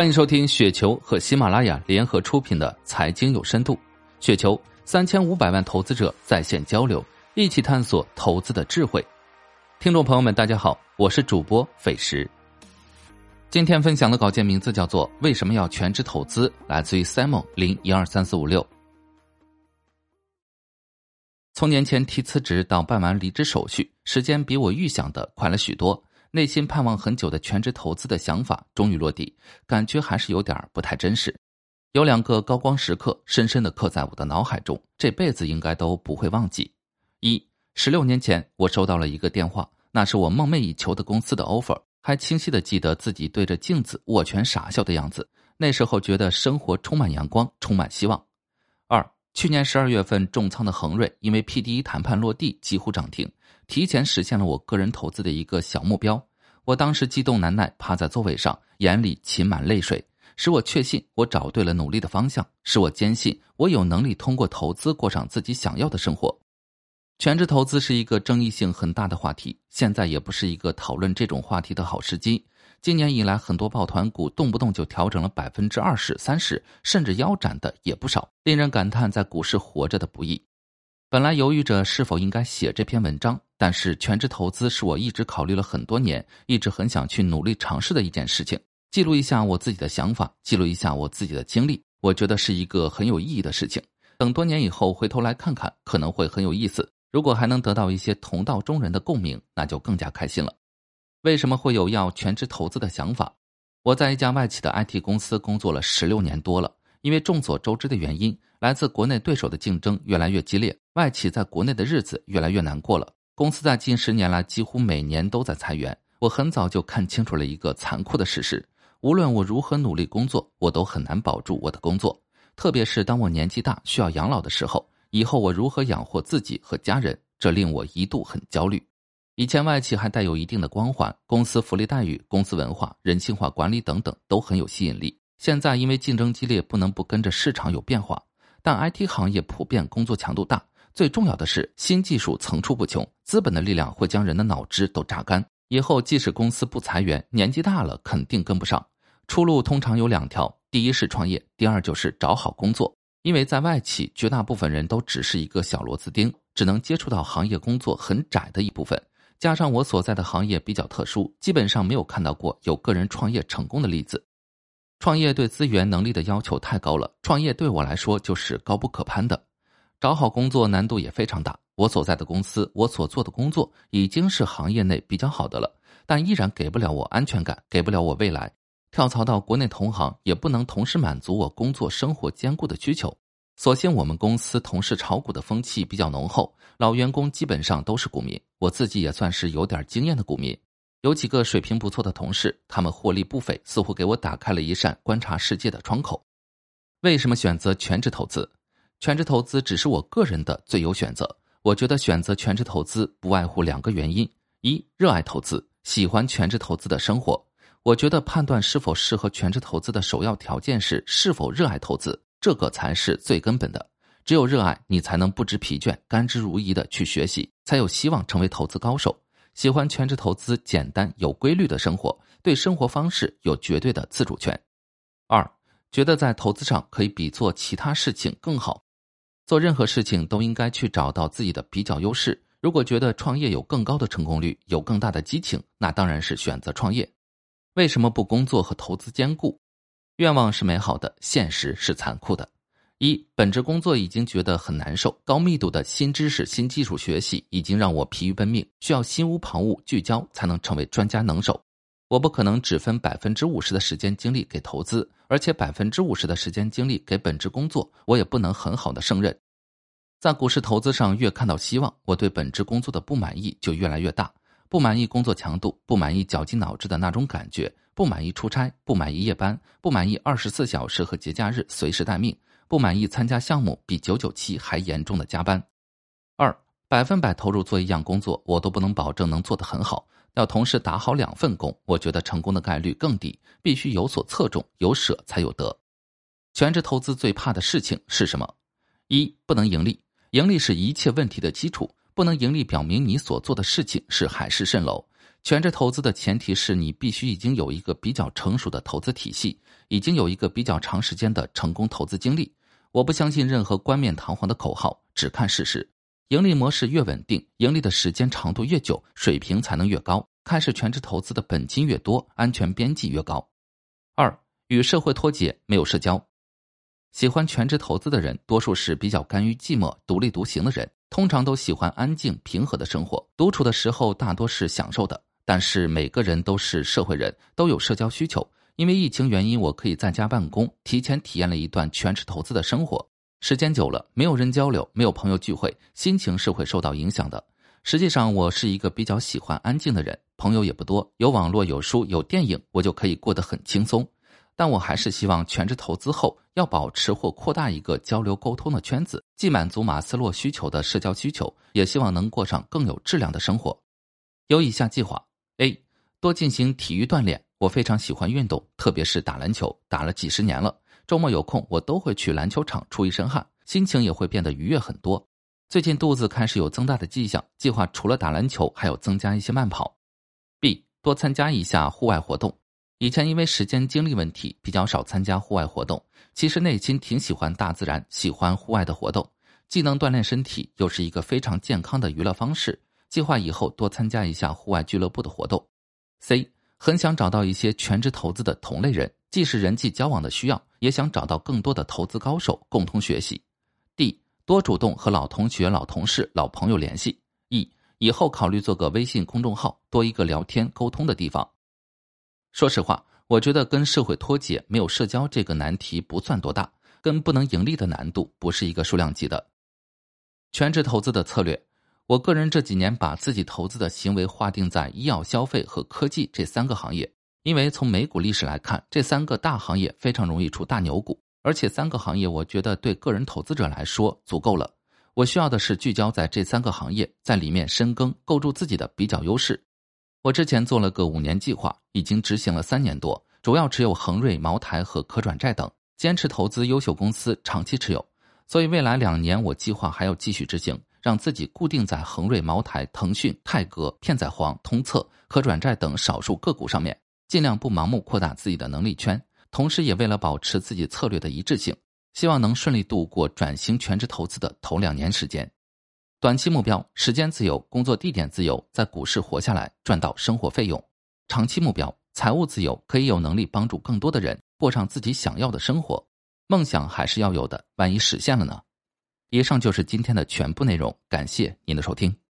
欢迎收听雪球和喜马拉雅联合出品的《财经有深度》，雪球三千五百万投资者在线交流，一起探索投资的智慧。听众朋友们，大家好，我是主播费时。今天分享的稿件名字叫做《为什么要全职投资》，来自于 Simon 零一二三四五六。从年前提辞职到办完离职手续，时间比我预想的快了许多。内心盼望很久的全职投资的想法终于落地，感觉还是有点不太真实。有两个高光时刻深深的刻在我的脑海中，这辈子应该都不会忘记。一，十六年前我收到了一个电话，那是我梦寐以求的公司的 offer，还清晰的记得自己对着镜子握拳傻笑的样子。那时候觉得生活充满阳光，充满希望。二，去年十二月份重仓的恒瑞，因为 PDE 谈判落地，几乎涨停。提前实现了我个人投资的一个小目标，我当时激动难耐，趴在座位上，眼里噙满泪水，使我确信我找对了努力的方向，使我坚信我有能力通过投资过上自己想要的生活。全职投资是一个争议性很大的话题，现在也不是一个讨论这种话题的好时机。今年以来，很多抱团股动不动就调整了百分之二十、三十，甚至腰斩的也不少，令人感叹在股市活着的不易。本来犹豫着是否应该写这篇文章，但是全职投资是我一直考虑了很多年，一直很想去努力尝试的一件事情。记录一下我自己的想法，记录一下我自己的经历，我觉得是一个很有意义的事情。等多年以后回头来看看，可能会很有意思。如果还能得到一些同道中人的共鸣，那就更加开心了。为什么会有要全职投资的想法？我在一家外企的 IT 公司工作了十六年多了，因为众所周知的原因。来自国内对手的竞争越来越激烈，外企在国内的日子越来越难过了。公司在近十年来几乎每年都在裁员。我很早就看清楚了一个残酷的事实：无论我如何努力工作，我都很难保住我的工作。特别是当我年纪大需要养老的时候，以后我如何养活自己和家人？这令我一度很焦虑。以前外企还带有一定的光环，公司福利待遇、公司文化、人性化管理等等都很有吸引力。现在因为竞争激烈，不能不跟着市场有变化。但 IT 行业普遍工作强度大，最重要的是新技术层出不穷，资本的力量会将人的脑汁都榨干。以后即使公司不裁员，年纪大了肯定跟不上。出路通常有两条：第一是创业，第二就是找好工作。因为在外企，绝大部分人都只是一个小螺丝钉，只能接触到行业工作很窄的一部分。加上我所在的行业比较特殊，基本上没有看到过有个人创业成功的例子。创业对资源能力的要求太高了，创业对我来说就是高不可攀的。找好工作难度也非常大。我所在的公司，我所做的工作已经是行业内比较好的了，但依然给不了我安全感，给不了我未来。跳槽到国内同行，也不能同时满足我工作生活兼顾的需求。所幸我们公司同事炒股的风气比较浓厚，老员工基本上都是股民，我自己也算是有点经验的股民。有几个水平不错的同事，他们获利不菲，似乎给我打开了一扇观察世界的窗口。为什么选择全职投资？全职投资只是我个人的最优选择。我觉得选择全职投资不外乎两个原因：一、热爱投资，喜欢全职投资的生活。我觉得判断是否适合全职投资的首要条件是是否热爱投资，这个才是最根本的。只有热爱你，才能不知疲倦、甘之如饴的去学习，才有希望成为投资高手。喜欢全职投资，简单有规律的生活，对生活方式有绝对的自主权。二，觉得在投资上可以比做其他事情更好。做任何事情都应该去找到自己的比较优势。如果觉得创业有更高的成功率，有更大的激情，那当然是选择创业。为什么不工作和投资兼顾？愿望是美好的，现实是残酷的。一本职工作已经觉得很难受，高密度的新知识、新技术学习已经让我疲于奔命，需要心无旁骛、聚焦才能成为专家能手。我不可能只分百分之五十的时间精力给投资，而且百分之五十的时间精力给本职工作，我也不能很好的胜任。在股市投资上，越看到希望，我对本职工作的不满意就越来越大。不满意工作强度，不满意绞尽脑汁的那种感觉，不满意出差，不满意夜班，不满意二十四小时和节假日随时待命。不满意参加项目比九九七还严重的加班，二百分百投入做一样工作，我都不能保证能做得很好。要同时打好两份工，我觉得成功的概率更低。必须有所侧重，有舍才有得。全职投资最怕的事情是什么？一不能盈利，盈利是一切问题的基础。不能盈利，表明你所做的事情是海市蜃楼。全职投资的前提是你必须已经有一个比较成熟的投资体系，已经有一个比较长时间的成功投资经历。我不相信任何冠冕堂皇的口号，只看事实。盈利模式越稳定，盈利的时间长度越久，水平才能越高。开始全职投资的本金越多，安全边际越高。二与社会脱节，没有社交。喜欢全职投资的人，多数是比较甘于寂寞、独立独行的人，通常都喜欢安静平和的生活。独处的时候，大多是享受的。但是每个人都是社会人，都有社交需求。因为疫情原因，我可以在家办公，提前体验了一段全职投资的生活。时间久了，没有人交流，没有朋友聚会，心情是会受到影响的。实际上，我是一个比较喜欢安静的人，朋友也不多，有网络、有书、有电影，我就可以过得很轻松。但我还是希望全职投资后要保持或扩大一个交流沟通的圈子，既满足马斯洛需求的社交需求，也希望能过上更有质量的生活。有以下计划：A. 多进行体育锻炼，我非常喜欢运动，特别是打篮球，打了几十年了。周末有空，我都会去篮球场出一身汗，心情也会变得愉悦很多。最近肚子开始有增大的迹象，计划除了打篮球，还有增加一些慢跑。B 多参加一下户外活动，以前因为时间精力问题比较少参加户外活动，其实内心挺喜欢大自然，喜欢户外的活动，既能锻炼身体，又是一个非常健康的娱乐方式。计划以后多参加一下户外俱乐部的活动。C 很想找到一些全职投资的同类人。既是人际交往的需要，也想找到更多的投资高手共同学习。D 多主动和老同学、老同事、老朋友联系。E 以后考虑做个微信公众号，多一个聊天沟通的地方。说实话，我觉得跟社会脱节、没有社交这个难题不算多大，跟不能盈利的难度不是一个数量级的。全职投资的策略，我个人这几年把自己投资的行为划定在医药、消费和科技这三个行业。因为从美股历史来看，这三个大行业非常容易出大牛股，而且三个行业我觉得对个人投资者来说足够了。我需要的是聚焦在这三个行业，在里面深耕，构筑自己的比较优势。我之前做了个五年计划，已经执行了三年多，主要持有恒瑞、茅台和可转债等，坚持投资优秀公司，长期持有。所以未来两年我计划还要继续执行，让自己固定在恒瑞、茅台、腾讯、泰格、片仔癀、通策、可转债等少数个股上面。尽量不盲目扩大自己的能力圈，同时也为了保持自己策略的一致性，希望能顺利度过转型全职投资的头两年时间。短期目标：时间自由，工作地点自由，在股市活下来，赚到生活费用。长期目标：财务自由，可以有能力帮助更多的人过上自己想要的生活。梦想还是要有的，万一实现了呢？以上就是今天的全部内容，感谢您的收听。